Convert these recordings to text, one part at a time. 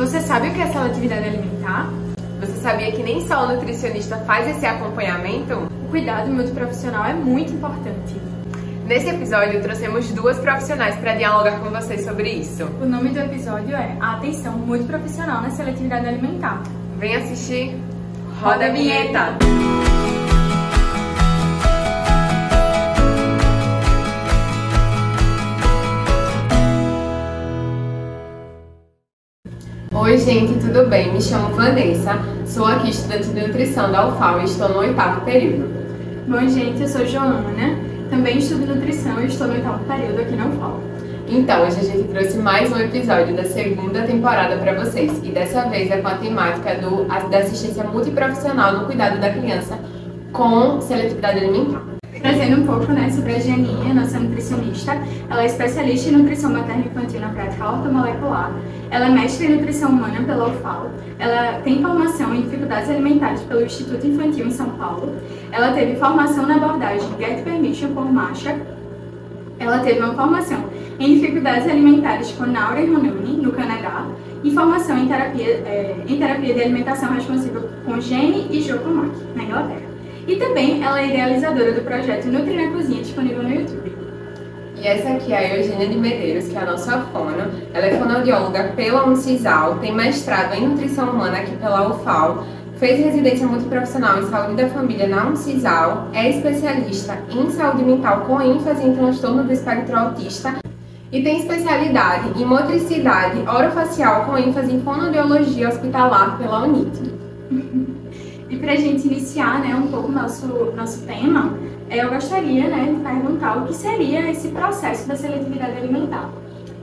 Você sabe o que é seletividade alimentar? Você sabia que nem só o nutricionista faz esse acompanhamento? O cuidado multiprofissional é muito importante. Nesse episódio, trouxemos duas profissionais para dialogar com vocês sobre isso. O nome do episódio é A Atenção Multiprofissional na Seletividade Alimentar. Vem assistir. Roda a vinheta! Oi, gente, tudo bem? Me chamo Vanessa, sou aqui estudante de nutrição da UFAL e estou no oitavo período. Bom, gente, eu sou Joana, também estudo nutrição e estou no oitavo período aqui na UFAL. Então, hoje a gente trouxe mais um episódio da segunda temporada para vocês e dessa vez é com a temática do, da assistência multiprofissional no cuidado da criança com seletividade alimentar trazendo um pouco né, sobre a Janinha, nossa nutricionista. Ela é especialista em nutrição materna infantil na prática ortomolecular. Ela é mestre em nutrição humana pela UFAL. Ela tem formação em dificuldades alimentares pelo Instituto Infantil em São Paulo. Ela teve formação na abordagem Get Permission por Marcha. Ela teve uma formação em dificuldades alimentares com Naura Ronani, no Canadá, e formação em terapia, é, em terapia de alimentação responsiva com Jenny e Jokomak, na Inglaterra. E também ela é idealizadora do projeto Nutri na Cozinha, disponível no YouTube. E essa aqui é a Eugênia de Medeiros, que é a nossa fono. Ela é fonoaudióloga pela Uncisal, tem mestrado em nutrição humana aqui pela UFAL, fez residência multiprofissional em saúde da família na Uncisal, é especialista em saúde mental com ênfase em transtorno do espectro autista e tem especialidade em motricidade orofacial com ênfase em fonoaudiologia hospitalar pela UNIT. E para a gente iniciar né, um pouco o nosso, nosso tema, é, eu gostaria né, de perguntar o que seria esse processo da seletividade alimentar.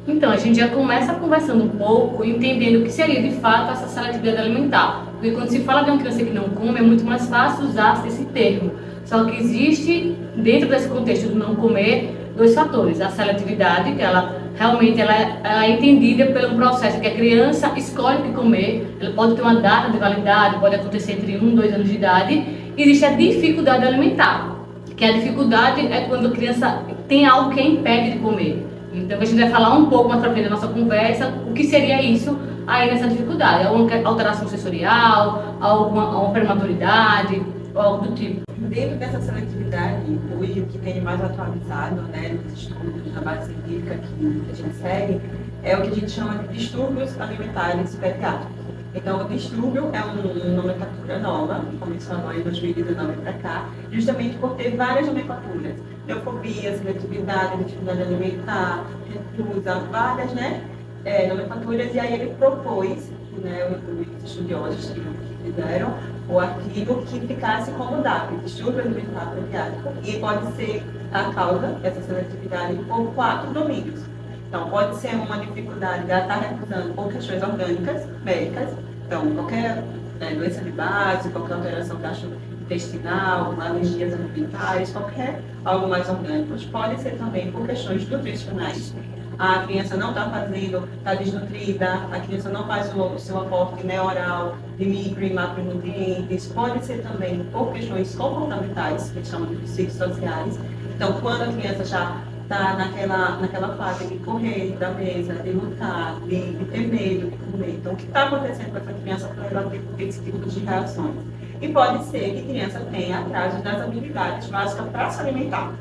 Então, a gente já começa conversando um pouco, entendendo o que seria de fato essa seletividade alimentar. Porque quando se fala de uma criança que não come, é muito mais fácil usar esse termo. Só que existe, dentro desse contexto do não comer, dois fatores. A seletividade, que ela realmente ela é, ela é, entendida pelo processo que a criança escolhe o que comer, ela pode ter uma data de validade, pode acontecer entre 1 e 2 anos de idade. Existe a dificuldade alimentar, que a dificuldade é quando a criança tem algo que a impede de comer. Então a gente vai falar um pouco mais frente da nossa conversa o que seria isso aí nessa dificuldade. Alguma alteração sensorial, alguma, alguma prematuridade, algo do tipo. Dentro dessa seletividade, hoje o que tem mais atualizado, né, nos estudos da base científica que a gente segue, é o que a gente chama de distúrbios alimentares pediátricos. Então, o distúrbio é uma nomenclatura nova, começou em 2019 para cá, justamente por ter várias nomenclaturas. Neofobia, seletividade, dificuldade alimentar, recusa, várias né, é, nomenclaturas, e aí ele propôs, né, os estudiosos que fizeram, o artigo que ficasse como DAP, distúrbio alimentar pediátrico, e pode ser a causa dessa seletividade por quatro domínios. Então, pode ser uma dificuldade de estar recusando por questões orgânicas, médicas, então, qualquer né, doença de base, qualquer alteração gastrointestinal, alergias alimentares, qualquer algo mais orgânico. Pode ser também por questões nutricionais, a criança não está fazendo, está desnutrida, a criança não faz o seu aporte né, oral de micro e macronutrientes, pode ser também por questões comportamentais, que chamam de psicossociais. Então, quando a criança já está naquela, naquela fase de correr da mesa, de lutar, de, de ter medo de comer. Então, o que está acontecendo com essa criança para ela ter esse tipo de reações? E pode ser que a criança tenha atraso das habilidades básicas para se alimentar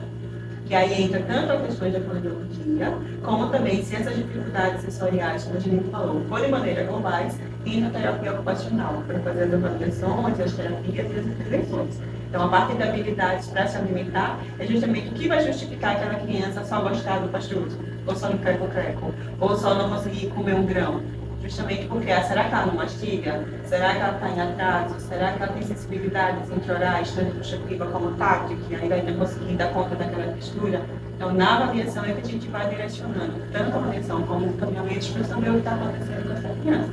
que aí entra tanto a questão da fonoaudiologia, como também se essas dificuldades sensoriais, como a gente falou, forem de maneira globais, entra a terapia ocupacional, para fazer as avaliações, as terapias e as intervenções. Então, a parte da habilidade para se alimentar é justamente o que vai justificar aquela criança só gostar do pastoso, ou só no creco-creco, ou só não conseguir comer um grão justamente porque ah, será que ela não mastiga? Será que ela está em atraso? Será que ela tem sensibilidades intraorais, tanto puxativa como tátil, que ainda não conseguir dar conta daquela textura? Então, na avaliação é que a gente vai direcionando tanto a avaliação como o caminhamento para saber o que está acontecendo com essa criança.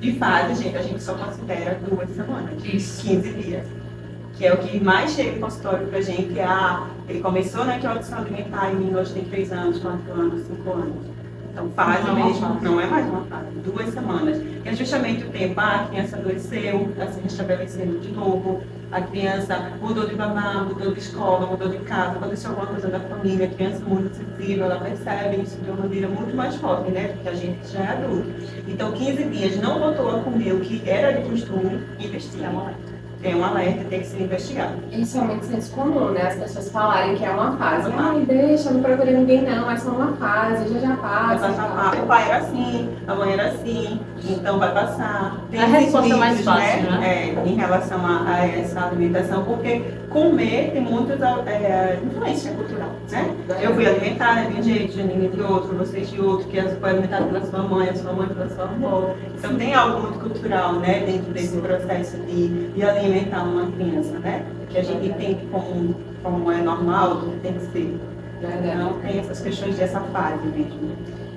De fase, gente, a gente só considera duas semanas, Isso. 15 dias. Que é o que mais chega em consultório para a gente. Ah, ele começou naquela audição alimentar em mim, hoje tem 3 anos, 4 anos, 5 anos então, fase não, mesmo, não é mais uma fase, duas semanas. E é justamente o tempo, ah, a criança adoeceu, está se restabelecendo de novo, A criança mudou de babá, mudou de escola, mudou de casa, aconteceu alguma coisa da família, a criança é muito sensível, ela percebe isso de uma maneira muito mais forte, né? Porque a gente já é adulto. Então, 15 dias não voltou a comer o que era de costume, investiga é um alerta, tem que ser investigado. Isso é muito senso comum, né? As pessoas falarem que é uma fase. Ai, deixa, não procura ninguém não, é só uma fase, já já passa. Ah, o pai era assim, a mãe era assim, então vai passar. Tem a resposta mais fácil, né? né? É, em relação a, a, essa alimentação, porque comer tem muita é, influência cultural, né? Eu fui alimentada de um jeito, Janine de outro, vocês de outro, que foi alimentada pela sua mãe, a sua mãe pela sua avó. Então tem algo muito cultural, né, dentro desse processo de, de alimentar alimentar uma criança, né? Que a gente tem como, como é normal, tem que ser. Não tem essas questões dessa fase mesmo.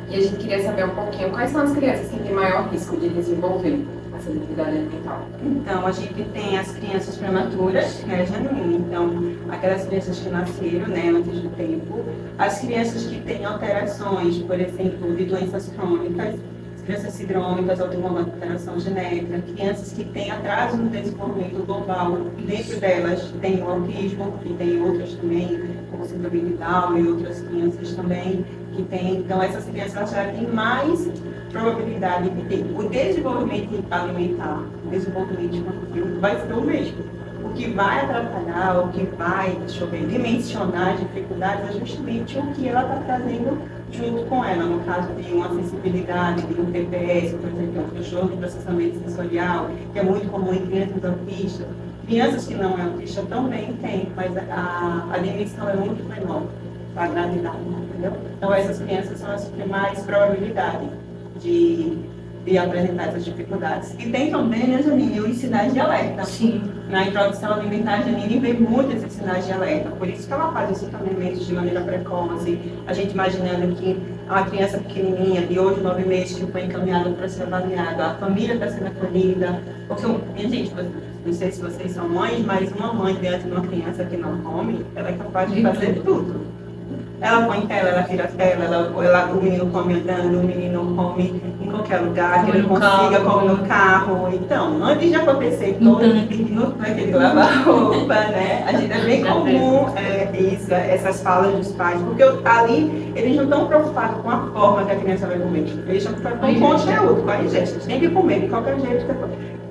E a gente queria saber um pouquinho quais são as crianças que têm maior risco de desenvolver essa atividade alimentar. Então, a gente tem as crianças prematuras, né, genuína. Então, aquelas crianças que nasceram, né, antes do tempo. As crianças que têm alterações, por exemplo, de doenças crônicas crianças sindrômicas ou de uma alteração genética, crianças que têm atraso no desenvolvimento global, dentro delas tem o autismo, e tem outras também, como síndrome de Down e outras crianças também que têm. Então, essas crianças já têm mais probabilidade de ter o desenvolvimento alimentar, o desenvolvimento infantil vai ser o mesmo. O que vai atrapalhar, o que vai, deixa eu ver, dimensionar as dificuldades é justamente o que ela está trazendo junto com ela, no caso de uma sensibilidade, de um TPS, por exemplo, um transtorno de processamento sensorial, que é muito comum em crianças autistas. Crianças que não é autista também têm, mas a, a dimensão é muito menor a gravidade, entendeu? Então essas crianças são as que têm mais probabilidade de e apresentar essas dificuldades. E tem também, né, Janine, os sinais de alerta. Sim. Na introdução alimentar, a Janine vê muito esses sinais de alerta, por isso que ela faz os acompanhamentos de maneira precoce, a gente imaginando que uma criança pequenininha, de 8, 9 meses, que foi encaminhada para ser avaliada, a família está sendo acolhida, porque, minha gente, não sei se vocês são mães, mas uma mãe diante de uma criança que não come, ela é capaz de fazer tudo. Ela põe tela, ela tira tela, ela, ela, o menino come andando, o menino come em qualquer lugar que ele consiga, come no carro. Então, antes de acontecer todo no, naquele lavar roupa, né? A gente é bem comum é, isso, essas falas dos pais, porque ali eles não estão preocupados com a forma que a criança vai comer. Eles estão preocupados com o conteúdo, com a ingesta. Tem que comer de qualquer jeito,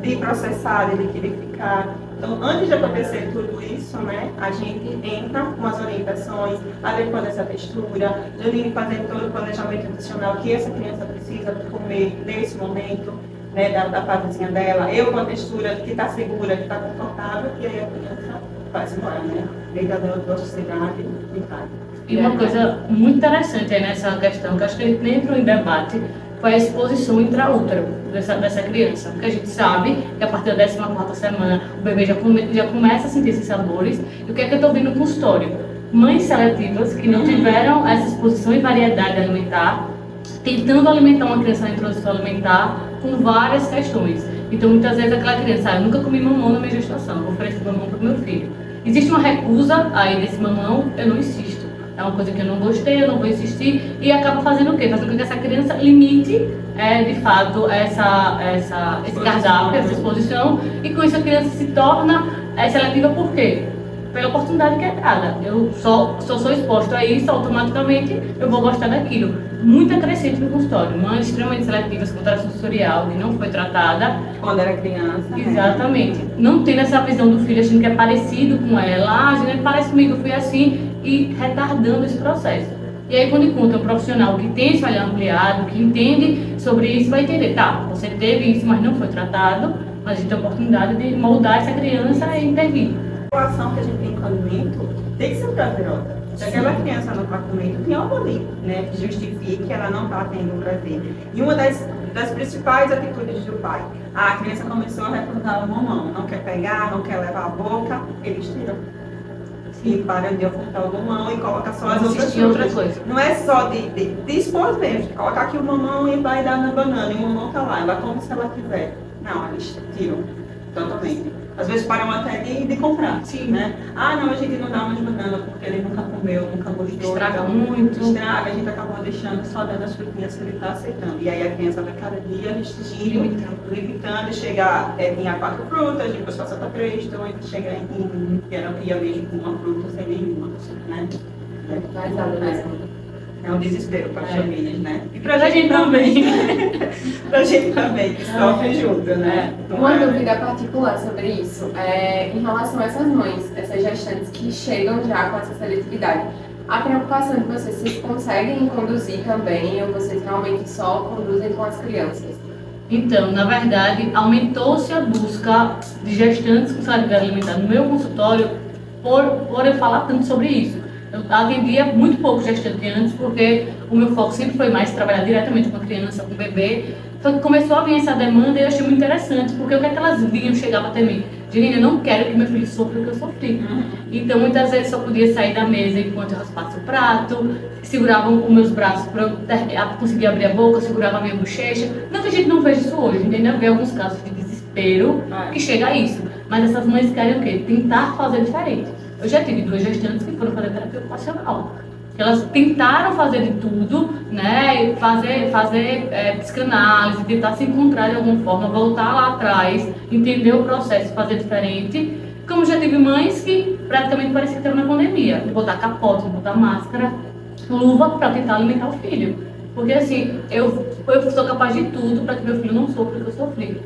de processar, de liquidificar. Então, antes de acontecer tudo isso, né, a gente entra com as orientações, adequando essa textura, Janine fazendo todo o planejamento nutricional que essa criança precisa comer nesse momento, né, da, da fasezinha dela, eu com a textura que está segura, que está confortável, e aí a criança faz embora, né? Deita dela sociedade e vai. E uma coisa muito interessante aí nessa questão, que acho que a gente nem entrou em debate, foi a exposição intraútero dessa, dessa criança. Porque a gente sabe que a partir da 14 semana o bebê já, come, já começa a sentir esses sabores. E o que é que eu estou vendo no consultório? Mães seletivas que não tiveram essa exposição e variedade alimentar, tentando alimentar uma criança na introdução alimentar com várias questões. Então, muitas vezes aquela criança, ah, eu nunca comi mamão na minha gestação, vou oferecer mamão para o meu filho. Existe uma recusa aí desse mamão, eu não insisto é uma coisa que eu não gostei, eu não vou insistir, e acaba fazendo o quê? Fazendo com que essa criança limite, é, de fato, essa, essa, esse cardápio, essa exposição, e com isso a criança se torna é, seletiva por quê? Pela oportunidade que é dada. Eu só, sou exposto a isso, automaticamente eu vou gostar daquilo. Muita crescente no consultório, mães extremamente seletivas com tração sensorial, que não foi tratada. Quando era criança. Né? Exatamente. Né? Não tendo essa visão do filho achando que é parecido com ela. Ah, a gente parece comigo, eu fui assim e retardando esse processo. E aí, quando encontra um profissional que tem esse olhar ampliado, que entende sobre isso, vai entender, tá, você teve isso, mas não foi tratado, mas a gente tem a oportunidade de moldar essa criança e intervir. A relação que a gente tem com o alimento tem que ser prazerosa. Se aquela criança não está comendo, tem algo ali, né, que justifique que ela não está tendo prazer. E uma das, das principais atitudes do pai, a criança começou a recusar o mamão, não quer pegar, não quer levar a boca, eles tiram e para de ocultar o mamão e coloca só as outras coisas. outra coisa. Não é só de, de, de expor mesmo, colocar aqui o mamão e vai dar na banana, e o mamão tá lá, ela come se ela quiser. Não, eles tiram. Totalmente. Às vezes param até de, de comprar. Sim. Né? Ah, não, a gente não dá mais banana porque ele nunca comeu, nunca gostou. Estraga então, muito. Estraga, a gente acabou deixando só dando as frutinhas que ele está aceitando. E aí a criança vai cada dia restringindo, Limitando. limitando, chega é, tinha quatro frutas, depois passa para três, então ele chega em que era ia mesmo com uma fruta sem nenhuma. Né? Mais nada mesmo. É um desespero para as É. famílias, né? E para Pra gente também. pra gente também, que sofre junto, né? Não Uma é? dúvida particular sobre isso é em relação a essas mães, essas gestantes que chegam já com essa seletividade. A preocupação de vocês, vocês conseguem conduzir também ou vocês realmente só conduzem com as crianças? Então, na verdade, aumentou-se a busca de gestantes com saúde alimentar no meu consultório por, por eu falar tanto sobre isso. Eu atendia muito pouco gestante antes, porque o meu foco sempre foi mais trabalhar diretamente com a criança, com o bebê. Só que começou a vir essa demanda e eu achei muito interessante, porque o que, é que elas vinham, chegavam até mim? Janine, eu não quero que meu filho sofra o que eu sofri. Então, muitas vezes só podia sair da mesa enquanto eu raspasse o prato, seguravam os meus braços para eu conseguir abrir a boca, segurava a minha bochecha. Não que a gente não veja isso hoje, entendeu? Vê alguns casos de desespero É. que chega a isso. Mas essas mães querem o quê? Tentar fazer diferente. Eu já tive duas gestantes que foram fazer terapia ocupacional. Elas tentaram fazer de tudo, né? Fazer, fazer é, psicanálise, tentar se encontrar de alguma forma, voltar lá atrás, entender o processo, fazer diferente. Como já tive mães que praticamente parecia estavam na pandemia. Botar capote, botar máscara, luva para tentar alimentar o filho. Porque assim, eu, eu sou capaz de tudo para que meu filho não sofra o que eu sofri.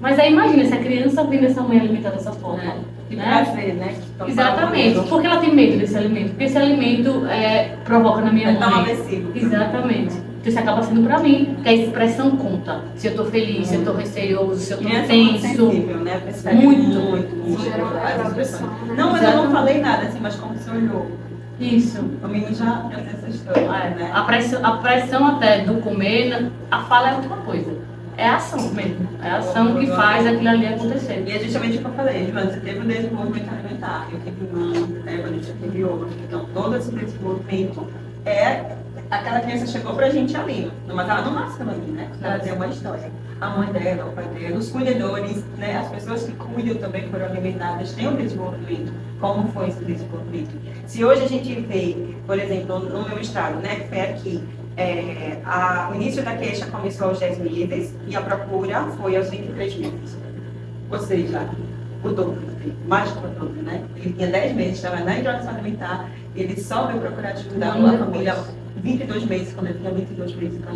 Mas aí imagina se a criança vendo essa mãe alimentar dessa forma. De né? prazer, né? que estão Exatamente. Porque ela tem medo desse alimento. Porque esse alimento é, provoca na minha É tão mãe. agressivo. Exatamente. Então isso acaba sendo pra mim, que a expressão conta. Se eu tô feliz, se eu tô receioso, se eu tô Criança é tenso. sensível, né? Percebe Muito. muito, muito. Gera né? Não, mas eu não falei nada assim, mas como você olhou. Isso. O menino já essa história, É, né? a, pressão, a pressão até do comer, né, a fala é outra coisa. É a ação mesmo. É a ação que faz aquilo ali acontecer. E é justamente o que eu falei, Joana, você teve um desenvolvimento alimentar, eu tive um, né, a gente teve outro. Então, todo esse desenvolvimento é. Aquela criança chegou pra gente ali, mas ela não nasceu ali, né? Ela tem uma história. A mãe dela, o pai dela, os cuidadores, né? As pessoas que cuidam também foram alimentadas, têm um desenvolvimento. Como foi esse desenvolvimento? Se hoje a gente vê, por exemplo, no meu estado, né, que foi aqui, é, a- o início da queixa começou aos 10 meses e a procura foi aos 23 meses. Ou seja, o dobro, mais do que o dobro, né? Ele tinha 10 meses, estava na introdução alimentar, ele só veio procurar ajuda a depois. família 22 meses, quando ele tinha 22 meses, então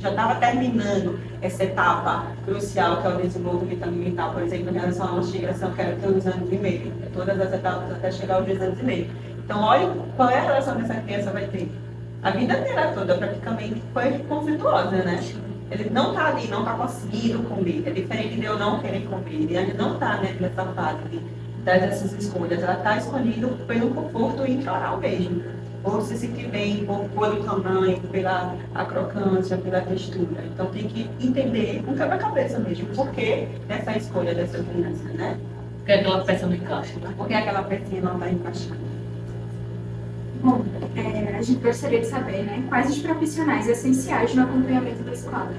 já estava terminando essa etapa crucial que é o desenvolvimento alimentar, por exemplo, em relação à mastigação, que era dois anos e meio, todas as etapas até chegar aos dois anos e meio. Então, olha qual é a relação que essa criança vai ter. A vida inteira toda praticamente foi conflituosa, né? Ele não está ali, não está conseguindo comer. É diferente de eu não querer comer. Ele ainda não está né, nessa fase de dar essas escolhas. Ela está escolhendo pelo conforto intraoral mesmo. Ou se sentir bem, por, pelo tamanho, pela a crocância, pela textura. Então tem que entender um quebra-cabeça mesmo. Por que dessa escolha dessa criança, né? Porque aquela peça não encaixa. Né? Por que aquela pecinha não está encaixando? Bom, é, a gente gostaria de saber, né, quais os profissionais essenciais no acompanhamento desse quadro.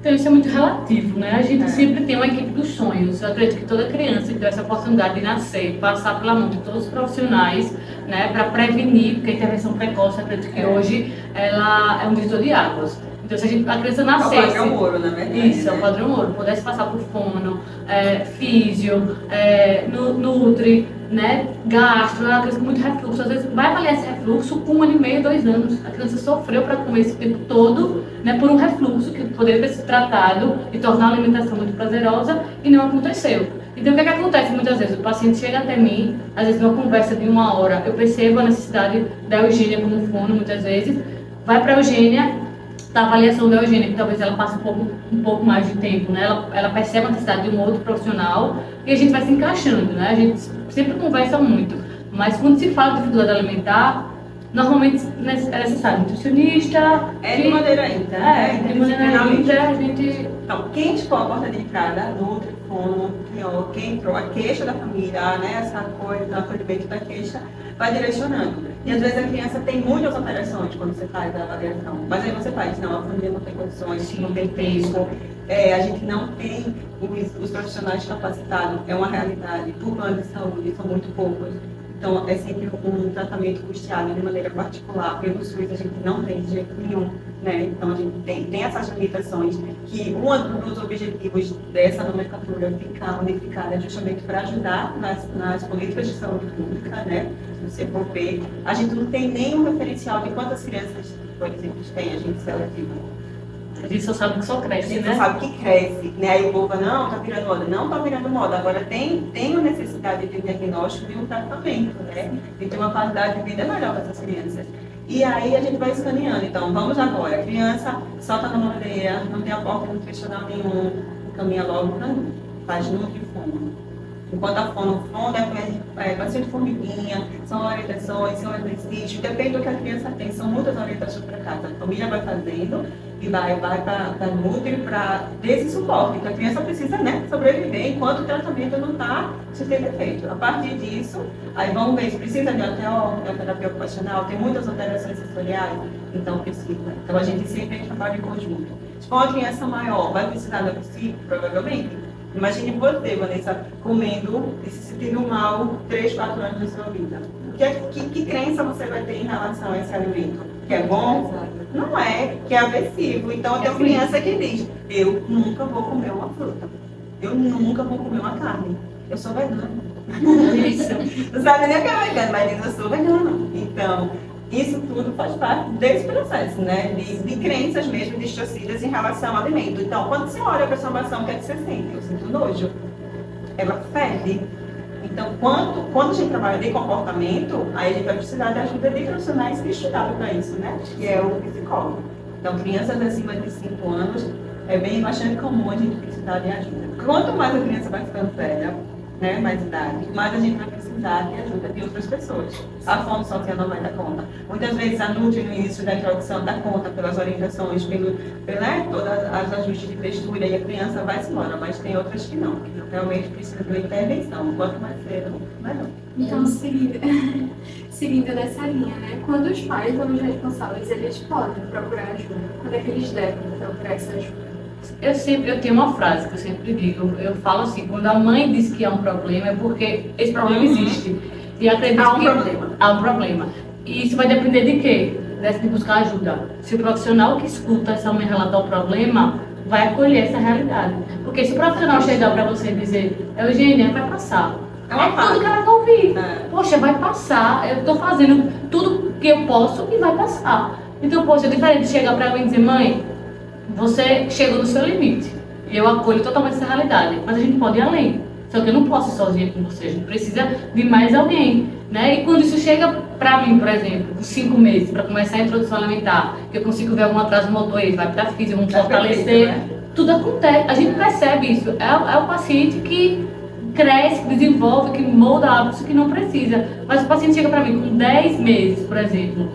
Então isso é muito relativo, né? A gente É. sempre tem uma equipe dos sonhos. Eu acredito que toda criança que tem essa oportunidade de nascer, passar pela mão de todos os profissionais, né, para prevenir, porque a intervenção precoce, eu acredito que É. hoje ela é um divisor de águas. Então se a, gente, a criança É o nascesse, padrão ouro, na verdade. Isso, é o né? padrão ouro. Pudesse passar por fono, é, físio, é, nu- nutri, né, gastro, é uma criança com muito refluxo. Às vezes vai avaliar esse refluxo com um ano e meio, dois anos. A criança sofreu para comer esse tempo todo, né, por um refluxo que poderia ter sido tratado e tornar a alimentação muito prazerosa e não aconteceu. Então o que, é que acontece muitas vezes? O paciente chega até mim, às vezes numa conversa de uma hora, eu percebo a necessidade da Eugênia como fono muitas vezes, vai para a Eugênia, da avaliação da Eugênia, que talvez ela passe um pouco, um pouco mais de tempo, né? Ela, ela percebe a necessidade de um outro profissional e a gente vai se encaixando, né? A gente sempre conversa muito, mas quando se fala de dificuldade alimentar, normalmente é necessário nutricionista, É de maneira né? é, de maneira íntegra, a gente Então, quem expor a porta de entrada, Nutri, Fono, quem entrou, a queixa da família, né, essa coisa, o acolhimento da queixa, vai direcionando. E às vezes a criança tem muitas alterações quando você faz a avaliação. Mas aí você faz, não, a família não tem condições, não tem tem. tempo, é, a gente não tem os, os profissionais capacitados, é uma realidade. Por de saúde, são muito poucos. Então, é sempre um tratamento custeado de maneira particular. Pelo SUS, a gente não tem de jeito nenhum. Né? Então, a gente tem, tem essas limitações que um dos objetivos dessa nomenclatura ficar unificada é justamente para ajudar nas, nas políticas de saúde pública, né? For ver, a gente não tem nenhum referencial de quantas crianças, por exemplo, tem a gente seletiva a gente só sabe que só cresce, a gente né? só sabe que cresce, né? Aí o povo, não, tá virando moda. Não tá virando moda. Agora tem, tem uma necessidade de um diagnóstico e um tratamento, né? E ter uma qualidade de vida melhor para essas crianças. E aí a gente vai escaneando. Então, vamos agora. A criança solta na madeira, não tem aporte nutricional nenhum, caminha logo para faz nutrifundo. Enquanto a fono fonda é, é paciente formiguinha, são orientações, são exercícios, depende do que a criança tem, são muitas orientações para casa. A família vai fazendo e vai, vai para a Nutri para ter esse suporte. Então a criança precisa né, sobreviver enquanto o tratamento não está se tendo efeito. A partir disso, aí vamos ver se precisa de ATO, de terapia ocupacional, tem muitas alterações sensoriais, então precisa. Então a gente sempre trabalha em conjunto. Se for uma criança maior, vai precisar da psico, provavelmente Imagine você, Vanessa, comendo e se sentindo mal 3, 4 anos da sua vida. Que, que, que crença você vai ter em relação a esse alimento? Que é bom? Não é, que é aversivo. Então, tem uma criança que diz: Eu nunca vou comer uma fruta. Eu nunca vou comer uma carne. Eu sou vegana. Isso. Não sabe nem o que é vegano, mas diz: Eu sou vegana. Então, isso tudo faz parte desse processo, né? De, de crenças mesmo distorcidas em relação ao alimento. Então, quando você olha para a somação, o que é que você sente? Eu sinto nojo. Ela fede. Então, quando, quando a gente trabalha de comportamento, aí a gente vai precisar de ajuda de profissionais que estudaram para isso, né? Que é o psicólogo. Então, crianças acima de 5 anos, é bem bastante comum a gente precisar de ajuda. Quanto mais a criança vai ficando velha, né, mais idade, mais a gente vai precisar de ajuda de outras pessoas. A fonte social não vai dar conta. Muitas vezes a Nutri, no início da introdução, dá conta pelas orientações, pelo, né, todas as ajustes de textura e a criança vai se embora, mas tem outras que não, que realmente precisam de uma intervenção. Quanto mais cedo, melhor. Então, seguindo, seguindo dessa linha, né? Quando os pais ou os responsáveis, eles podem procurar ajuda, quando é que eles devem procurar essa ajuda? Eu sempre eu tenho uma frase que eu sempre digo, eu falo assim, quando a mãe diz que há um problema é porque esse problema uhum. existe. E acredito há um que problema. há um problema. E isso vai depender de quê? De buscar ajuda. Se o profissional que escuta essa mãe relatar o problema vai acolher essa realidade. Porque se o profissional chegar para você e dizer, Eugênia, vai passar. É, tudo que ela vai ouvir. É. Poxa, vai passar. Eu estou fazendo tudo que eu posso e vai passar. Então, poxa, é diferente de chegar para mim e dizer, mãe, você chegou no seu limite. E eu acolho totalmente essa realidade. Mas a gente pode ir além. Só que eu não posso ir sozinha com você. A gente precisa de mais alguém. Né? E quando isso chega para mim, por exemplo, com cinco meses, para começar a introdução alimentar, que eu consigo ver algum atraso motor, ele vai para física, vamos fortalecer. Né? Tudo acontece. A gente percebe isso. É, é o paciente que cresce, que desenvolve, que molda hábitos que não precisa. Mas o paciente chega para mim com 10 meses, por exemplo,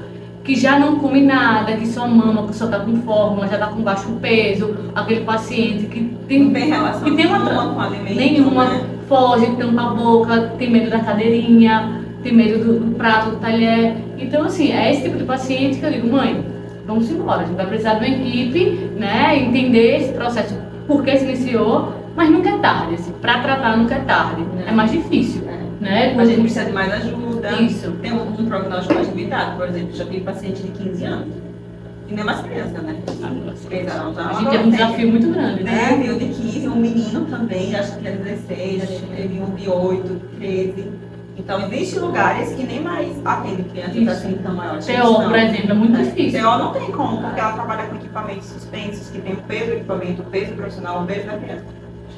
que já não come nada, que só mama, que só está com fórmula, já está com baixo peso, aquele paciente que tem, não tem relação que tem uma nenhuma com alimento, nenhuma, né? foge, tampa a boca, tem medo da cadeirinha, tem medo do, do, prato, do talher. Então, assim, é esse tipo de paciente que eu digo, mãe, vamos embora, a gente vai precisar de uma equipe, né, entender esse processo, por que se iniciou, mas nunca é tarde, assim, para tratar nunca é tarde, é mais difícil. É. Né? A gente precisa de mais ajuda. Isso. Tem um, um prognóstico mais limitado, por exemplo, já tive paciente de 15 anos. E nem mais criança, né? a gente tem um desafio muito grande, né? Teve um de 15, um menino também, acho que era 16, a gente teve um de 8, 13. Então, existem lugares que nem mais atendem crianças Isso. assim tão maiores. TO, por exemplo, é muito é. difícil. TO não tem como, porque ela trabalha com equipamentos suspensos, que tem o peso do equipamento, o peso profissional, o peso da criança.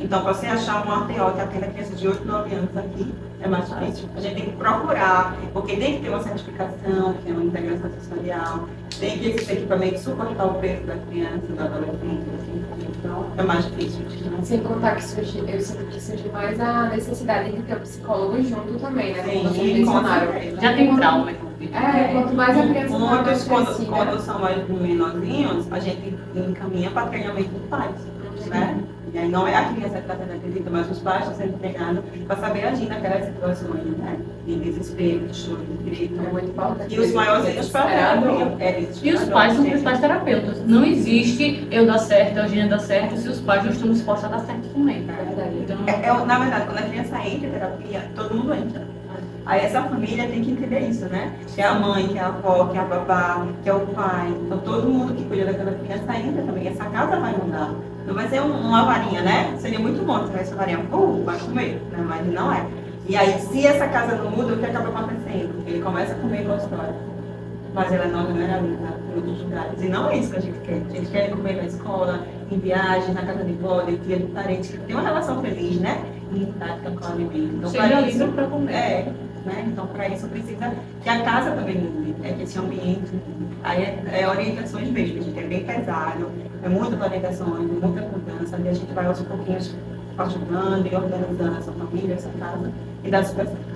Então, para você achar uma ATO que atenda crianças de 8, 9 anos aqui, é mais difícil. A gente tem que procurar, porque tem que ter uma certificação, que é uma integração sensorial, tem que esse equipamento suportar o peso da criança, do adolescente, assim, então é mais difícil. Sem contar que surge, eu sinto que surge mais a necessidade de ter o psicólogo junto também, né? Sim, Sim Já tem trauma. É, quanto mais a criança Muitos, quando, quando são mais menorzinhos, a gente encaminha para treinamento de pais, né? E Né? Não é a criança que está sendo atendida, mas os pais estão sendo treinados para saber agir naquelas situações, né? De desespero, de choro, de grito. É muito importante. E os maiores os pais é, E os pais são os principais terapeutas. Não existe eu dar certo, a Eugênia dar certo, se os pais não estão dispostos a dar certo também. É. Então, é, é, na verdade, quando a criança entra em terapia, todo mundo entra. Aí essa família tem que entender isso, né? Que é a mãe, que é a avó, que é a babá, que é o pai. Então todo mundo que cuida daquela criança entra também. Essa casa vai mudar. Não vai ser uma varinha, né? Seria muito bom se tivesse varinha, pum, vai comer, né? Mas não é. E aí, se essa casa não muda, o que acaba acontecendo? Ele começa a comer com a história. Mas ela não generaliza outros lugares. E não é isso que a gente quer. A gente quer comer na escola, em viagem, na casa de vó, de tia, de parente, que tem uma relação feliz, né? E tática com o alimento. Então, Seja isso para comer. É, né? Então, para isso precisa que a casa também mude, é que esse ambiente Aí é, é, orientações mesmo, a gente é bem pesado, é muita orientações, muita mudança, e a gente vai aos pouquinhos ajudando e organizando essa família, essa casa, e dá super certo.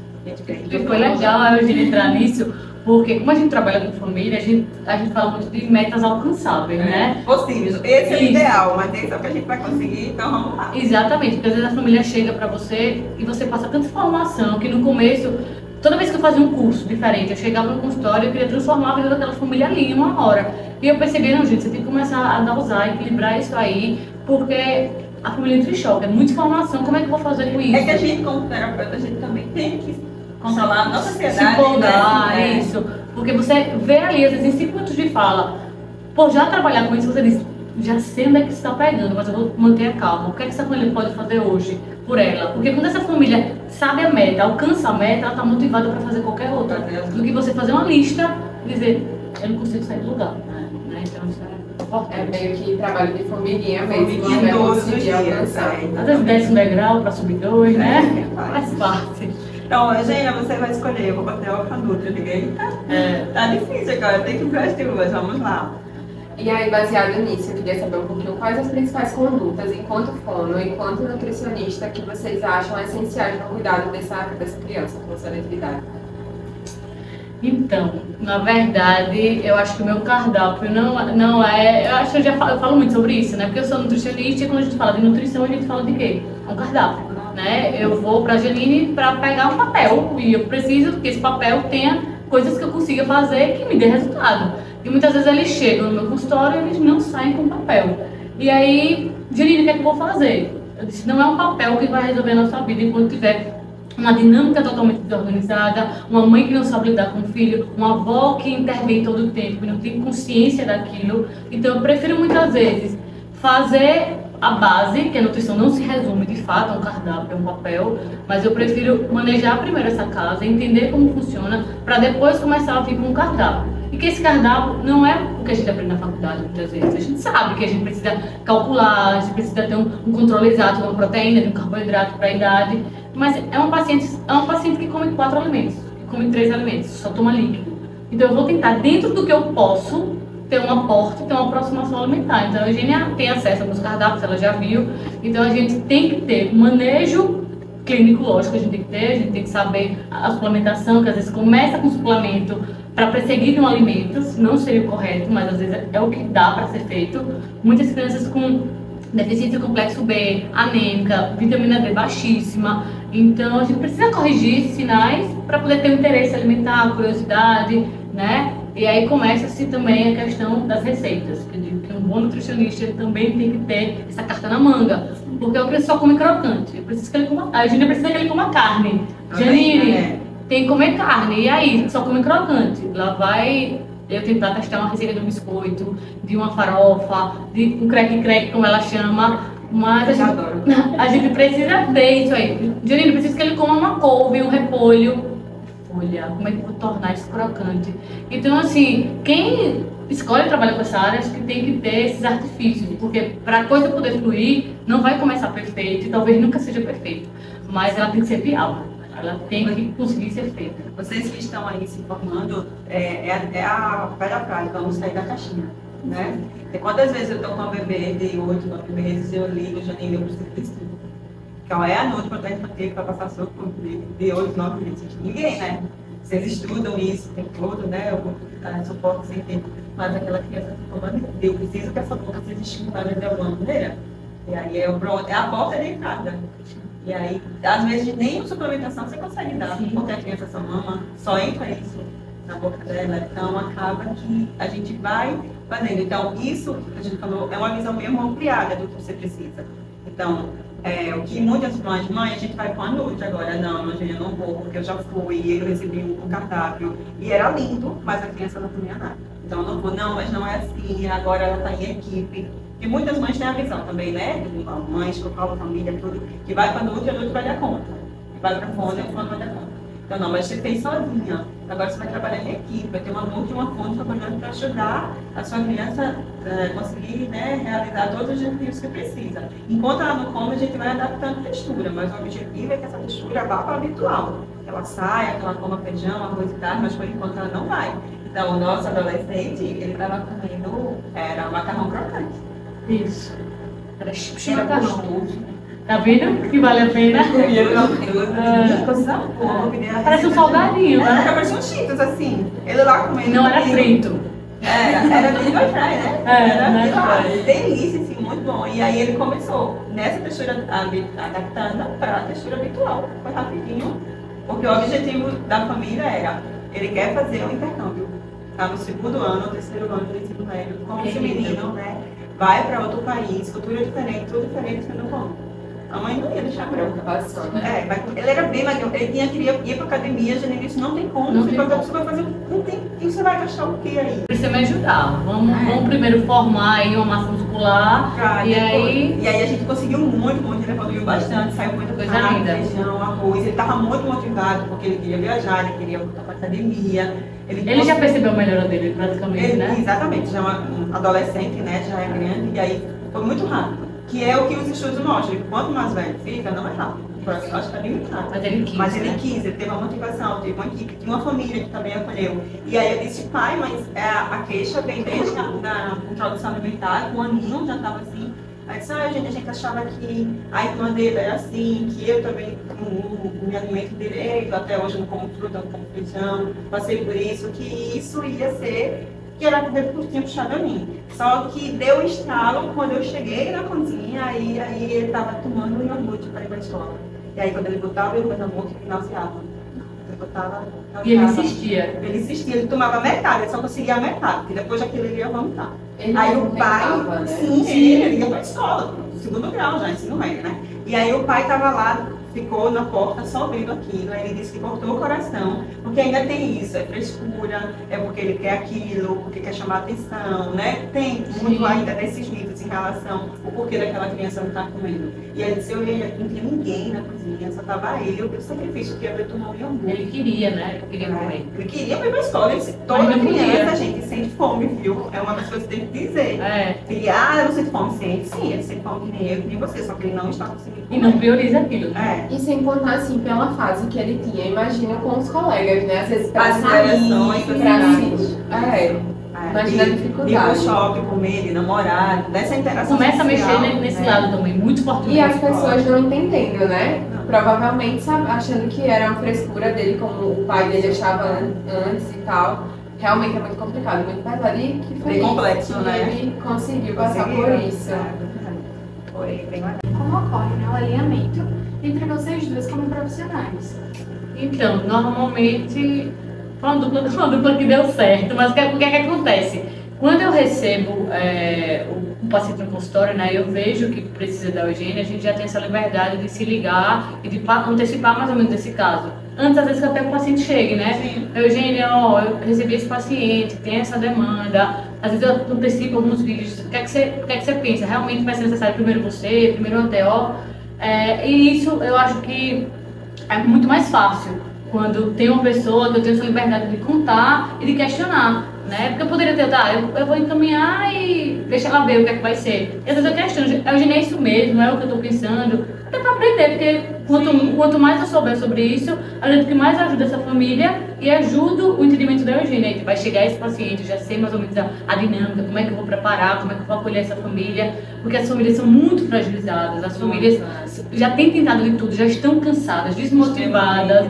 E foi legal a gente entrar nisso, porque como a gente trabalha com família, a gente, a gente fala muito de metas alcançáveis, é, né? Possíveis. Esse é o ideal, mas esse é o que a gente vai conseguir, então vamos lá. Exatamente, porque às vezes a família chega para você e você passa tanta informação que no começo Toda vez que eu fazia um curso diferente, eu chegava no consultório e eu queria transformar a vida daquela família ali em uma hora. E eu percebi, não, gente, você tem que começar a dosar, equilibrar isso aí, porque a família entra em choque, é muita informação, como é que eu vou fazer com isso? É que a gente, como terapeuta, a gente também tem que controlar a nossa ansiedade. Se podar, né? isso. Porque você vê ali, às vezes, em cinco minutos de fala, por já trabalhar com isso, você diz, já sei onde é que está pegando, mas eu vou manter a calma. O que é que essa família pode fazer hoje por ela? Porque quando essa família sabe a meta, alcança a meta, ela está motivada para fazer qualquer outra. Do que você fazer uma lista e dizer, eu não consigo sair do lugar. Né? né? Então isso é importante. É meio que trabalho de formiguinha mesmo. Formiguinha né? todos os dias. Às vezes desce um degrau para subir dois, né? É, faz parte. Então, Eugênia, você vai escolher. Eu vou bater o canudo, liguei. É. Tá difícil agora, tem que ir para as duas. Vamos lá. E aí, baseado nisso, eu queria saber um pouquinho quais as principais condutas, enquanto fono, enquanto nutricionista, que vocês acham essenciais no cuidado dessa, dessa criança com seletividade. Então, na verdade, eu acho que o meu cardápio não, não é. Eu acho que eu já falo, eu falo muito sobre isso, né? Porque eu sou nutricionista e quando a gente fala de nutrição, a gente fala de quê? Um cardápio, né? Eu vou para a Janine para pegar um papel e eu preciso que esse papel tenha coisas que eu consiga fazer que me dê resultado. E muitas vezes eles chegam no meu consultório e eles não saem com papel. E aí, Janine, o que é que eu vou fazer? Eu disse, não é um papel que vai resolver a nossa vida enquanto tiver uma dinâmica totalmente desorganizada, uma mãe que não sabe lidar com o filho, uma avó que intervém todo o tempo e não tem consciência daquilo. Então eu prefiro muitas vezes fazer a base, que a nutrição não se resume de fato a um cardápio, a um papel, mas eu prefiro manejar primeiro essa casa, entender como funciona, para depois começar a vir com um cardápio. E que esse cardápio não é o que a gente aprende na faculdade muitas vezes. A gente sabe que a gente precisa calcular, a gente precisa ter um, um controle exato de uma proteína, de um carboidrato para a idade. Mas é uma paciente, é uma paciente que come quatro alimentos, que come três alimentos, só toma líquido. Então eu vou tentar, dentro do que eu posso, ter um aporte, ter uma aproximação alimentar. Então a Eugênia tem acesso aos cardápios, ela já viu. Então a gente tem que ter manejo clínico, lógico, a gente tem que ter, a gente tem que saber a suplementação, que às vezes começa com suplemento para perseguir um alimento, não seria o correto, mas às vezes é o que dá para ser feito. Muitas crianças com deficiência complexo B, anêmica, vitamina D baixíssima. Então a gente precisa corrigir sinais para poder ter um interesse alimentar, curiosidade, né? E aí começa-se também a questão das receitas. Eu digo que um bom nutricionista também tem que ter essa carta na manga. Porque o criança só come crocante. Eu preciso que ele coma, a gente precisa que ele coma carne. Janine, é. Tem que comer carne. E aí, só come crocante. Lá vai eu tentar testar uma receita de um biscoito, de uma farofa, de um crack-crack, como ela chama. Mas a gente, a gente precisa ver isso aí. Janine, precisa que ele coma uma couve, um repolho, folha, como é que eu vou tornar isso crocante. Então, assim, quem escolhe trabalhar com essa área, acho que tem que ter esses artifícios, porque para a coisa poder fluir, não vai começar perfeito e talvez nunca seja perfeito, mas ela tem que ser viável. Ela tem que conseguir ser feita. Vocês que estão aí se formando, é, é, é a velha prática, vamos sair da caixinha. Né? E quantas vezes eu estou com um bebê de 8, 9 meses, eu ligo, Janine, eu preciso de estudo. Qual é a nota para infantil para passar soco de 8, 9 meses? Ninguém, né? Vocês estudam isso o tempo todo, né? Eu vou dar suporte sem ter. Mas aquela criança está falando, eu preciso que essa boca seja estimulada de alguma maneira. E aí é, pronto, é a porta de entrada. E aí, às vezes, nem suplementação você consegue dar, Sim. porque a criança só mama, só entra isso na boca dela. Então, acaba que a gente vai fazendo. Então, isso que a gente falou é uma visão mesmo ampliada do que você precisa. Então, é, o que muitas mães, mãe, a gente vai com a noite agora. Não, Angela, eu não vou, porque eu já fui, e eu recebi um cardápio. E era lindo, mas a criança não comia nada. Então, eu não vou, não, mas não é assim, agora ela está em equipe. E muitas mães têm a visão também, né? Mães que eu falo, família, tudo, que vai para a noite e a noite vai dar conta. Que vai para fone e a fone vai dar conta. Então, não, mas você fez sozinha. Agora você vai trabalhar em equipe, vai ter uma noite e uma fonte trabalhando para ajudar a sua criança a conseguir né, realizar todos os desafios que precisa. Enquanto ela não come, a gente vai adaptando a textura, mas o objetivo é que essa textura vá para o habitual. Que ela saia, que ela coma feijão, arroz e carne, mas por enquanto ela não vai. Então, o nosso adolescente, ele estava comendo, era macarrão crocante. Isso. Era Era macarrão. gostoso. Tá vendo que vale a pena? Ah. Parece um salgadinho, Era, né? parecia um cheetos, assim. Ele lá comendo. Não era frito. Era, era bem fry, né? É, era né? lá, delícia, assim, muito bom. E aí ele começou nessa textura adaptada para a textura habitual. Foi rapidinho, porque o objetivo da família era, ele quer fazer um intercâmbio. Tá no segundo ano, terceiro ano do ensino médio, como esse menino, né? Vai para outro país, cultura diferente, tudo diferente, você não come. A mãe não ia deixar branca. Preocupação, né? É, vai- ele era bem magro, ele tinha, queria ir pra academia, já início não tem como, Não você, tem vai, como. você vai fazer, não tem, e você vai gastar o que aí? Precisa me ajudar. Vamos, É. vamos primeiro formar aí uma massa muscular. Pra E depois- aí- e aí a gente conseguiu muito, muito, ele evoluiu bastante, saiu muito Coisa carne, linda. feijão, arroz, ele estava muito motivado, porque ele queria viajar, ele queria voltar pra academia. Ele já percebeu a melhora dele, praticamente, Ele- né? Exatamente, já é um adolescente, né, já é grande, e aí foi muito rápido. Que é o que os estudos mostram, quanto mais velho fica, não é rápido, o processo está limitado. Mas ele quis, Mas ele né? quis, ele teve uma motivação, teve uma equipe, tinha uma família que também acolheu. E aí eu disse, pai, mas é, a queixa vem desde a introdução alimentar, o aninho já estava assim. Aí disse, ah, gente, a gente achava que a irmã dele era assim, que eu também não, me alimento direito, até hoje não como fruta, não como feijão, passei por isso, que isso ia ser, que era porque eu tinha puxado a mim. Só que deu estralo quando eu cheguei na cozinha, aí, aí ele estava tomando um iogurte para ir para a escola. E aí quando ele botava o iogurte na boca, ele nauseava. Ele botava, E ele insistia. Ele insistia, ele tomava metade, ele só conseguia a metade, porque depois daquilo ele ia vomitar. Ele Aí o pai, né? sim, ele, ele ia pra escola, segundo grau já, ensino médio, né? E aí o pai tava lá, ficou na porta só vendo aquilo, aí ele disse que cortou o coração, porque ainda tem isso, é frescura, é porque ele quer aquilo, porque quer chamar atenção, né? Tem muito ainda desses mitos em relação ao porquê daquela criança não tá comendo. E aí disse, eu olhei, não tinha ninguém na cozinha, só tava ele, eu vi o sacrifício que ia ver tomar um iogurte. Ele queria, né? Ele queria comer. Ele queria ir pra escola, ele toda Mas não podia. criança, gente, sente fome, viu? É uma das coisas que tem que dizer. É. Ele, ah, eu não sinto fome, sente sim, ele sente fome que nem eu, que nem você, só que ele não está conseguindo E não prioriza aquilo. É. E sem contar, assim, pela fase que ele tinha, imagina com os colegas, né? Às vezes pra As sair, pra assim, se... É, Imagina a ir- dificuldade. Ir pro shopping, comer, de namorar, dessa interação Começa a social, mexer nesse né? lado também, muito e fortemente. as pessoas não entendendo, né? Não. Provavelmente sabe, achando que era uma frescura dele, como o pai dele achava an- antes e tal. Realmente é muito complicado, muito pesado. E que foi Bem complexo, que né? ele conseguiu passar por isso. É, Foi bem. Como ocorre né, o alinhamento entre vocês duas como profissionais? Então, normalmente, foi uma dupla, uma dupla que deu certo, mas o que, o que é que acontece? Quando eu recebo é, o, o paciente no consultório, né, eu vejo que precisa da Eugênia, a gente já tem essa liberdade de se ligar e de pa- antecipar mais ou menos esse caso. Antes, às vezes, que até o paciente chegue, né? Sim. Eugênia, ó, eu recebi esse paciente, tem essa demanda. Às vezes eu antecipo alguns vídeos. O que é que você, o que é que você pensa? Realmente vai ser necessário primeiro você, primeiro o ATO? É, e isso eu acho que é muito mais fácil quando tem uma pessoa que eu tenho essa liberdade de contar e de questionar, né? Porque eu poderia ter, tá, eu, eu vou encaminhar e deixa ela ver o que é que vai ser. E às vezes eu questiono, Eugênia, é isso mesmo, é o que eu tô pensando? Até pra aprender, porque quanto, quanto mais eu souber sobre isso, acredito que mais ajuda essa família e ajudo o entendimento da Eugênia. Aí vai chegar esse paciente, já sei mais ou menos a, a dinâmica, como é que eu vou preparar, como é que eu vou acolher essa família, porque as famílias são muito fragilizadas, as famílias já têm tentado de tudo, já estão cansadas, desmotivadas.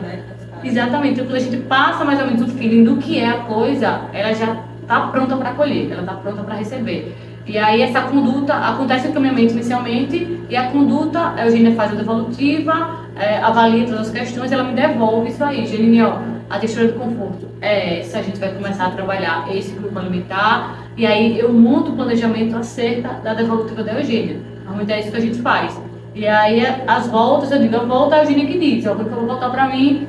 Exatamente, então quando a gente passa mais ou menos o feeling do que é a coisa, ela já está pronta para acolher, ela está pronta para receber. E aí essa conduta, acontece o caminhamento inicialmente, e a conduta, a Eugênia faz a devolutiva, é, avalia todas as questões, ela me devolve isso aí. Janine, ó, a textura do conforto é essa, a gente vai começar a trabalhar esse grupo alimentar, e aí eu monto o planejamento acerca da devolutiva da Eugênia. Normalmente é isso que a gente faz. E aí as voltas, eu digo, a volta a Eugênia que diz, ó, quando eu vou voltar pra mim,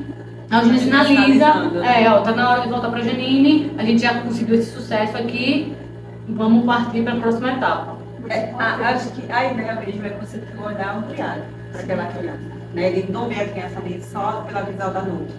a Eugênia sinaliza, é, ó, tá na hora de voltar pra Janine, a gente já conseguiu esse sucesso aqui, vamos partir para a próxima etapa. É, a, acho que a ideia mesmo é você ter um olhar ampliado para aquela criança. Né? Ele não vê a criança ali só pela visão da noite,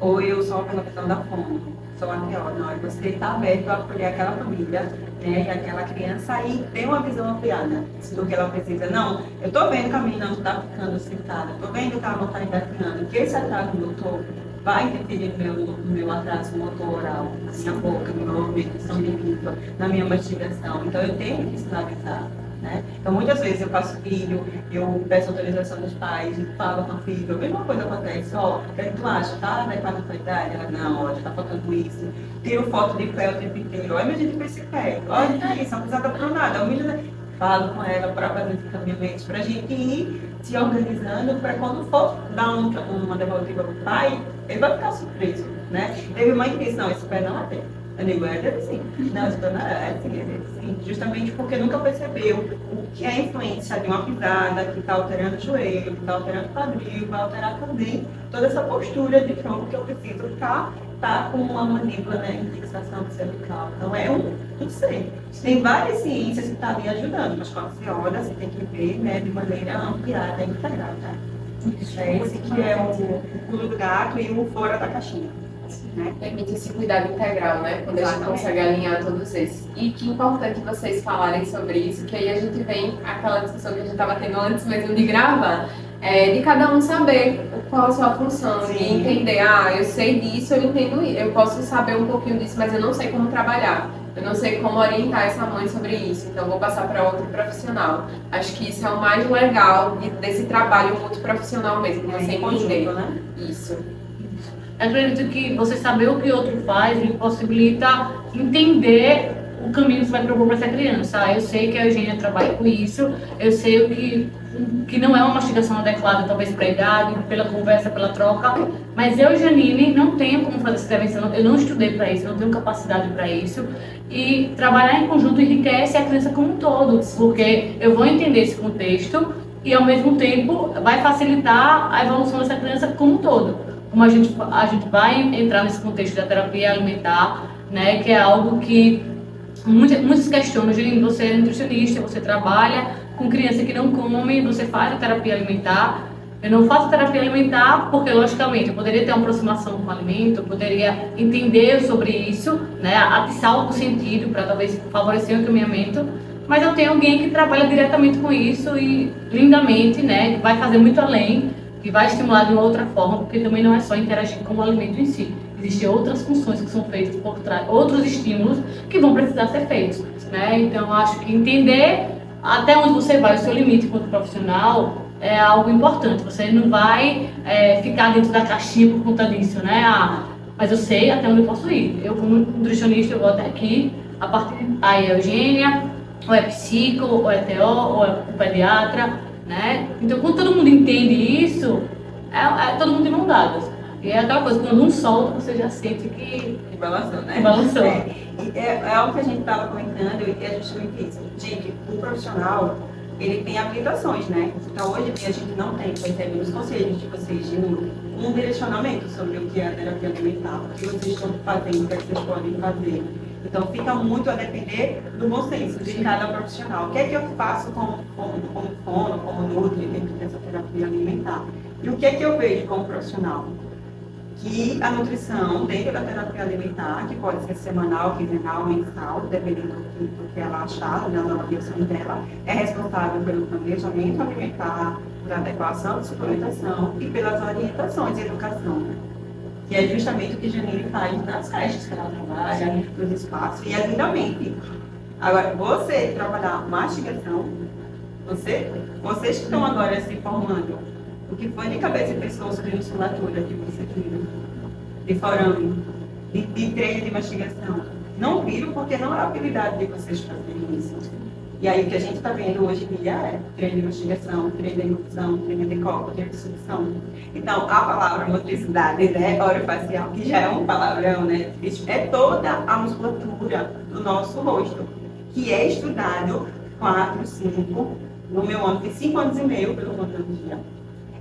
ou eu só pela visão da fome, só a teoria. Não, é você estar tá aberto a acolher aquela família né, e aquela criança e ter uma visão ampliada do que ela precisa. Não, eu estou vendo que a menina não está ficando sentada, estou vendo que ela não está engatinhando, que esse atraso no topo vai interferir no meu, meu atraso motor oral, na minha boca, no meu movimentação de língua, na minha mastigação. Então eu tenho que sinalizar. Né? Então, muitas vezes eu faço vídeo, eu peço autorização dos pais, falo com a filha, a mesma coisa acontece, ó, o que tu acha? Tá adequado à tua idade? Ela, não, ó, já tá faltando isso. Tiro foto de pé o tempo inteiro, olha, minha gente com esse pé, olha isso, não precisa por nada. Humilha, falo com ela para fazer os encaminhamentos, para a gente ir se organizando para quando for dar um, uma devolutiva para o pai, ele vai ficar surpreso, né? Teve mãe que disse, não, esse pé não é dele. Eu digo, dele sim. Não, pé não é, sim, é sim. Justamente porque nunca percebeu o que é a influência de uma pisada que está alterando o joelho, que está alterando o quadril, vai alterar também toda essa postura de tronco que eu preciso ficar tá com uma mandíbula né, em fixação cervical. Então é um, não sei. Tem várias ciências que estão tá ajudando, mas quando você olha, você tem que ver né, de maneira ampliada integrada. É esse que é o do gato e o fora da caixinha. Né? Permite esse cuidado integral, né? Quando Exatamente. a gente consegue alinhar todos esses. E que importante vocês falarem sobre isso, que aí a gente vem aquela discussão que a gente estava tendo antes mesmo de gravar, é, de cada um saber qual a sua função Sim. e entender, ah, eu sei disso, eu entendo, eu posso saber um pouquinho disso, mas eu não sei como trabalhar. Eu não sei como orientar essa mãe sobre isso, então vou passar para outro profissional. Acho que isso é o mais legal desse trabalho multiprofissional mesmo, é, você entender né? isso. Acredito que você saber o que o outro faz lhe possibilita entender o caminho que você vai propor para essa criança. Eu sei que a Eugênia trabalha com isso, eu sei o que que não é uma mastigação adequada, talvez para a idade, pela conversa, pela troca, mas eu, Janine, não tenho como fazer essa intervenção, eu não estudei para isso, não tenho capacidade para isso, e trabalhar em conjunto enriquece a criança como um todo, porque eu vou entender esse contexto e, ao mesmo tempo, vai facilitar a evolução dessa criança como um todo. Como a gente, a gente vai entrar nesse contexto da terapia alimentar, né, que é algo que muitos, muitos questionam, você é nutricionista, você trabalha com criança que não come, você faz a terapia alimentar. Eu não faço terapia alimentar porque, logicamente, eu poderia ter uma aproximação com o alimento, eu poderia entender sobre isso, né, atiçar algum sentido para talvez favorecer o encaminhamento, mas eu tenho alguém que trabalha diretamente com isso e lindamente, né, vai fazer muito além, que vai estimular de uma outra forma, porque também não é só interagir com o alimento em si. Existem outras funções que são feitas por trás, outros estímulos que vão precisar ser feitos, né? Então, acho que entender até onde você vai, o seu limite como profissional, é algo importante. Você não vai é, ficar dentro da caixinha por conta disso, né? Ah, mas eu sei até onde eu posso ir. Eu, como nutricionista, eu vou até aqui, a partir aí é Eugênia, ou é psico, ou é TO, ou é o pediatra, né? Então, quando todo mundo entende isso, é, é todo mundo de mão dadas. E é aquela coisa, quando um solta, você já sente que. Que balançou, né? Que balançou. É, é, é algo que a gente estava comentando e é justamente isso. Gente, o profissional, ele tem habilitações, né? Então, hoje a gente não tem, percebe nos conselhos de vocês de um direcionamento sobre o que é a terapia alimentar, o que vocês estão fazendo, o que, é que vocês podem fazer. Então, fica muito a depender do bom senso de cada profissional. O que é que eu faço como, como, como fono, como nutri dentro dessa terapia alimentar? E o que é que eu vejo como profissional? que a nutrição dentro da terapia alimentar, que pode ser semanal, quinzenal, mensal, dependendo do, do que ela achar, né, da avaliação dela, é responsável pelo planejamento alimentar, pela adequação de suplementação e pelas orientações de educação. Que é justamente o que Janine faz nas creches que ela trabalha, nos espaços, e é lindamente. Agora, você trabalhar mastigação, você, vocês que estão agora se formando o que foi de cabeça e pescoço de musculatura que você viu, de forame, de, de treino de mastigação. Não viram porque não é a habilidade de vocês fazerem isso. E aí o que a gente está vendo hoje em dia é treino de investigação, treino de indução, treino de copa, treino de solução. Então, a palavra motricidade, né, orofacial, que já é um palavrão, né, é toda a musculatura do nosso rosto, que é estudado 4, 5, no meu ano, tem 5 anos e meio pelo odontologia.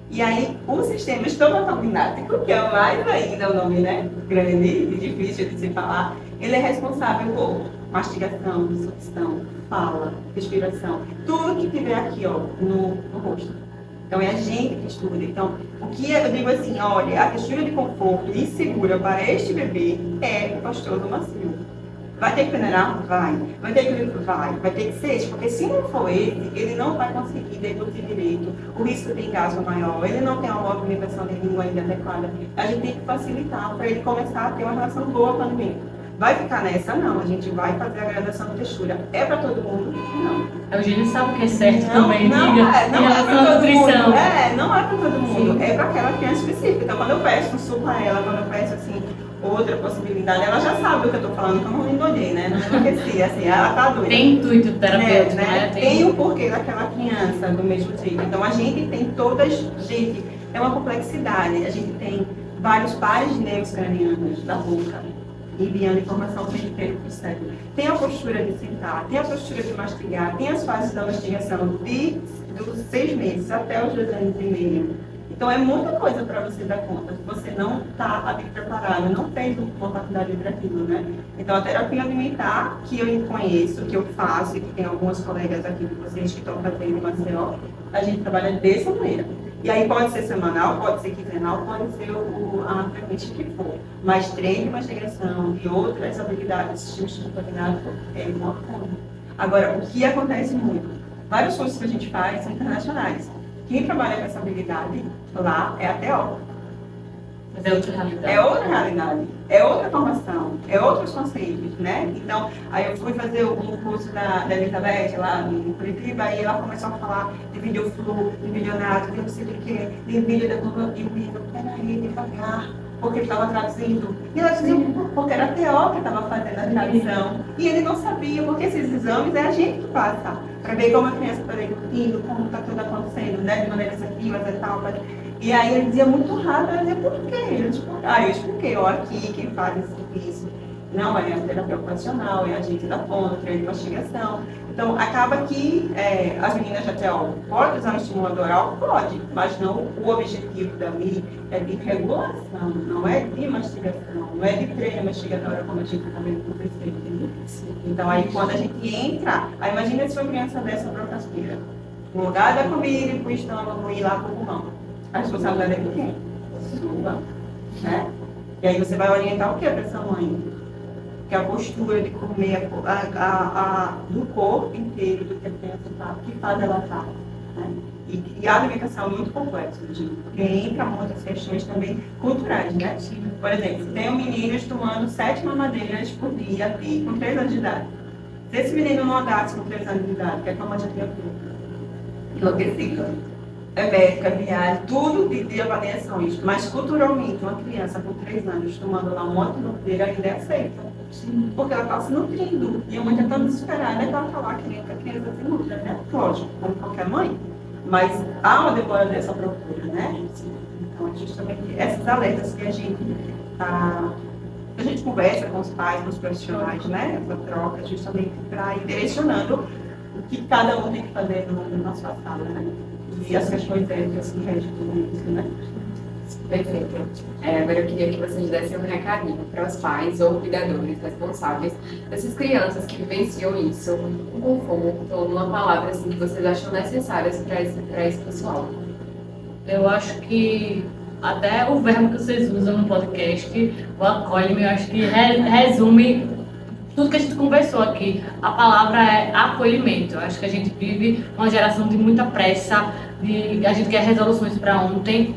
E aí, o sistema estomatognático, que é mais ainda o nome, né, grande e difícil de se falar, ele é responsável por mastigação, sucção, fala, respiração, tudo que tiver aqui, ó, no, no rosto. Então é a gente que estuda. Então, o que eu digo assim, olha, a textura de conforto e segura para este bebê é o pastoso macio. Vai ter que peneirar? Vai. Vai ter que vai. Vai ter que ser esse, porque se não for ele, ele não vai conseguir deduzir direito. O risco de engasgo maior, ele não tem uma movimentação de língua ainda adequada. A gente tem que facilitar para ele começar a ter uma relação boa com o alimento. Vai ficar nessa? Não. A gente vai fazer a gradação de textura. É para todo mundo? Não. A Eugênia sabe o que é certo Não, também, não diga. é, não em é relação para todo mundo. É, não é para todo mundo. Sim. É para aquela criança específica. Então, quando eu peço um suco a ela, quando eu peço assim outra possibilidade, ela já sabe o que eu estou falando, que eu não me enganei, né? Não esqueci, assim, ela tá doida. Tem intuito terapêutico, né, né? Tem o porquê daquela criança do mesmo jeito. Então a gente tem todas, gente, é uma complexidade. A gente tem vários pares de nervos cranianos da boca, enviando informação para o o cérebro. Tem a postura de sentar, tem a postura de mastigar, tem as fases da mastigação de, dos seis meses até os dois anos e meio. Então é muita coisa para você dar conta. Você não está ali preparado, não fez uma faculdade para aquilo, né? Então a terapia alimentar que eu conheço, que eu faço e que tem algumas colegas aqui de vocês que estão fazendo em Maceió, a gente trabalha dessa maneira. E aí pode ser semanal, pode ser quinzenal, pode ser o, a frequência que for. Mas treino de mastigação e outras habilidades, sistema coordenado é uma forma. Agora, o que acontece muito? Vários cursos que a gente faz são internacionais. Quem trabalha com essa habilidade lá é a TO. Mas é outra realidade. É outra realidade, é outra formação, é outros conceitos, né? Então, aí eu fui fazer um curso da, da Elizabeth lá em Curitiba e ela começou a falar de vídeo flu, de videonato, de não sei o que, de vídeo da Google, e o menino, peraí, devagar, porque ele estava traduzindo. E ela dizia, porque era a TO que estava fazendo a tradução. E ele não sabia, porque esses exames é a gente que passa, para ver como a criança está discutindo, como está tudo acontecendo, né? De maneira assertiva, e tal. E aí ele dizia muito rápido, eu dizia, por quê? Eu ah, eu expliquei, ó, aqui, quem faz esse serviço. Não, é a terapia ocupacional, é a gente da fono, treino de mastigação. Então, acaba que é, as meninas já TO pode usar um estimulador oral? Pode, mas não o objetivo dali é de regulação, não é de mastigação, não é de treino mastigatório como a gente está vendo entendeu? Então, aí quando a gente entra, aí imagina se uma criança dessa brocaspira. No lugar da comida e pro estômago ir lá pro pulmão. A responsabilidade é de quem? Sua. Né? E aí você vai orientar o que para essa mãe? Que a postura de comer a, a, a, do corpo inteiro do que a criança está, que faz ela estar. Né? E, e, a alimentação é muito complexa, gente, porque entra muitas questões também culturais, né? Por exemplo, tem um menino tomando sete mamadeiras por dia aqui, com três anos de idade. Se esse menino não andasse com três anos de idade, que é como a gente enlouquecido é médica, viagem, tudo de, de avaliações. Mas culturalmente, uma criança com três anos tomando lá um monte de nutrideira ainda é aceita. Sim. Porque ela está se nutrindo. E a mãe está tão desesperada ela falar que a criança se nutre, né? Lógico, como qualquer mãe. Mas há uma demora dessa procura, né? Então, é justamente essas alertas que a gente tá, a gente conversa com os pais, com os profissionais, né? Essa troca, justamente para ir direcionando o que cada um tem que fazer no, na sua sala, né? E as questões éticas que regem tudo isso, né? Perfeito. É, agora eu queria que vocês dessem um recadinho para os pais ou cuidadores responsáveis dessas crianças que vivenciam isso, um conforto, ou uma palavra assim, que vocês acham necessárias para esse, esse pessoal. Eu acho que até o verbo que vocês usam no podcast, o acolhe-me, eu acho que re resume tudo que a gente conversou aqui. A palavra é acolhimento. Eu acho que a gente vive uma geração de muita pressa, a gente quer resoluções para ontem,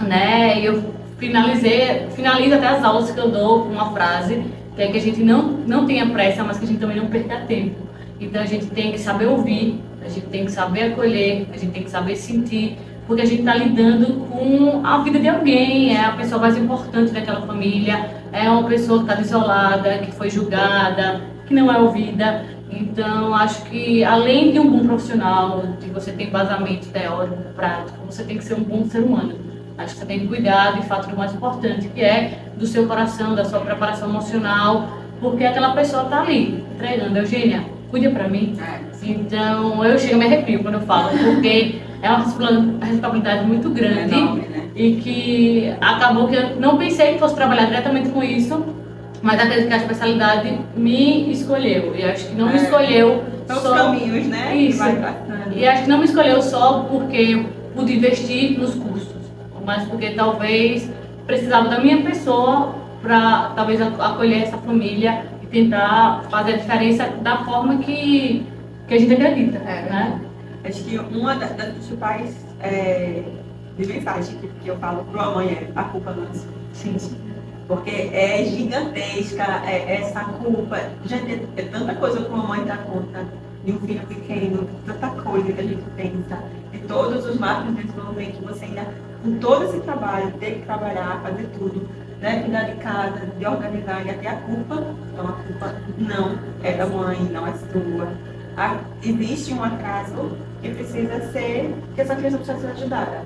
né? E eu finalizei, finalizo até as aulas que eu dou com uma frase, que é que a gente não, não tenha pressa, mas que a gente também não perca tempo. Então a gente tem que saber ouvir, a gente tem que saber acolher, a gente tem que saber sentir, porque a gente está lidando com a vida de alguém, é a pessoa mais importante daquela família, é uma pessoa que está desolada, que foi julgada, que não é ouvida. Então, acho que além de um bom profissional, de você ter embasamento teórico, prático, você tem que ser um bom ser humano. Acho que você tem que cuidar, de fato, do mais importante, que é do seu coração, da sua preparação emocional, porque aquela pessoa está ali, entregando. Eugênia, cuide para mim. Então, eu chego me arrepio quando eu falo, porque é uma responsabilidade muito grande É enorme, né? e que acabou que eu não pensei que fosse trabalhar diretamente com isso, mas acredito que a especialidade me escolheu. E acho que não me É. escolheu São os só. caminhos, né? Isso. E acho que não me escolheu só porque eu pude investir nos cursos, mas porque talvez precisava da minha pessoa para talvez ac- acolher essa família e tentar fazer a diferença da forma que, que a gente acredita, É. né? Acho que uma da- das principais é, de mensagem que, que eu falo para a mãe é a culpa não é sua. Sim, sim. Porque é gigantesca é, essa culpa. Gente, é, é tanta coisa que uma mãe dá conta de um filho pequeno, tanta coisa que a gente pensa, de todos os marcos de desenvolvimento você ainda, com todo esse trabalho, tem que trabalhar, fazer tudo, né? cuidar de casa, de organizar e até a culpa. Então a culpa não é da mãe, não é sua. A- existe um acaso que precisa ser, que essa criança precisa ser ajudada.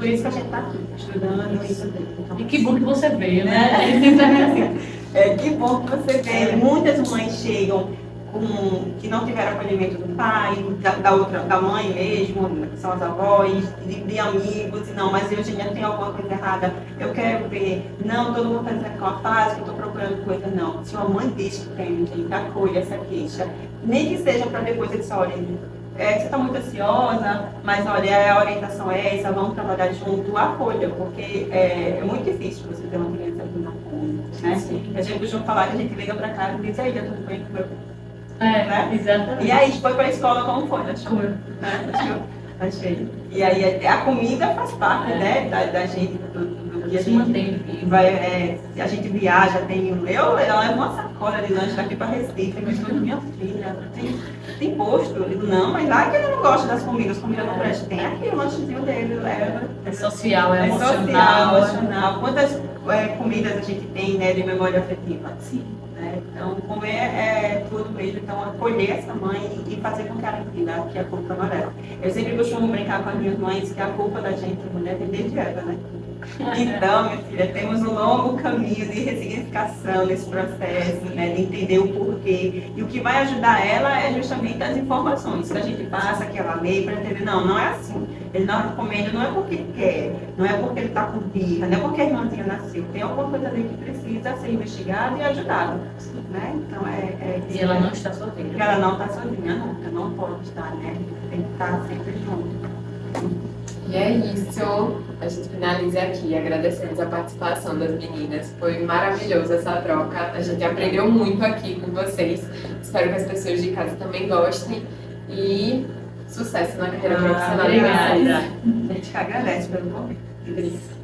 Por isso que a gente está aqui, estudando e tudo. E que bom que você veio, né? né? Então, é, que bom que você vê. Muitas mães chegam com, que não tiveram acolhimento do pai, da, da outra, da mãe mesmo, que são as avós, de, de amigos, e não, mas eu já tenho alguma coisa errada, eu quero ver. Não, todo mundo está dizendo que é uma fase, que eu estou procurando coisa, não. Se uma mãe diz que tem, gente, acolha essa queixa. Nem que seja para depois eles olhem. É, você está muito ansiosa, mas olha, a orientação é essa, vamos trabalhar junto, acolha, porque é, é muito difícil você ter uma criança que não come, né? A gente costuma falar que a gente liga para casa e diz, e aí, já tudo bem com meu É, Né? exatamente. E aí, foi para a escola como foi? Achou? Né? Achou? Achei. E aí, a comida faz parte, É. né, da, da gente, do, que a gente mantém vivo. vai, é, se a gente viaja, tem. Eu, eu levo uma sacola de lanche daqui para Recife, mas tudo minha filha. Tem, tem posto. Eu digo, não, mas lá que ele não gosta das comidas, comida não presta. Tem aqui o lanchezinho dele, leva. É social, é, É emocional. social, emocional. Quantas é, comidas a gente tem né, de memória afetiva? Sim. Né? Então, comer é tudo mesmo. Então, acolher essa mãe e fazer com que ela entenda que a culpa não é dela. Eu sempre costumo brincar com as minhas mães que a culpa da gente, mulher, vem desde Eva, né? Então, minha filha, temos um longo caminho de ressignificação nesse processo, né, de entender o porquê. E o que vai ajudar ela é justamente as informações que a gente passa, que ela lê, para entender, não, não é assim. Ele não recomenda, não é porque quer, não é porque ele está com birra, não é porque a irmãzinha nasceu. Tem alguma coisa ali que precisa ser investigada e ajudada. Né? Então, é, é E ela não está sozinha. ela não está sozinha nunca, não pode estar, né? Tem que estar sempre junto. E é isso. A gente finaliza aqui. Agradecemos a participação das meninas. Foi maravilhoso essa troca. A gente aprendeu muito aqui com vocês. Espero que as pessoas de casa também gostem. E sucesso na carreira Ah, profissional Obrigada. A gente que agradece pelo convite. Obrigada.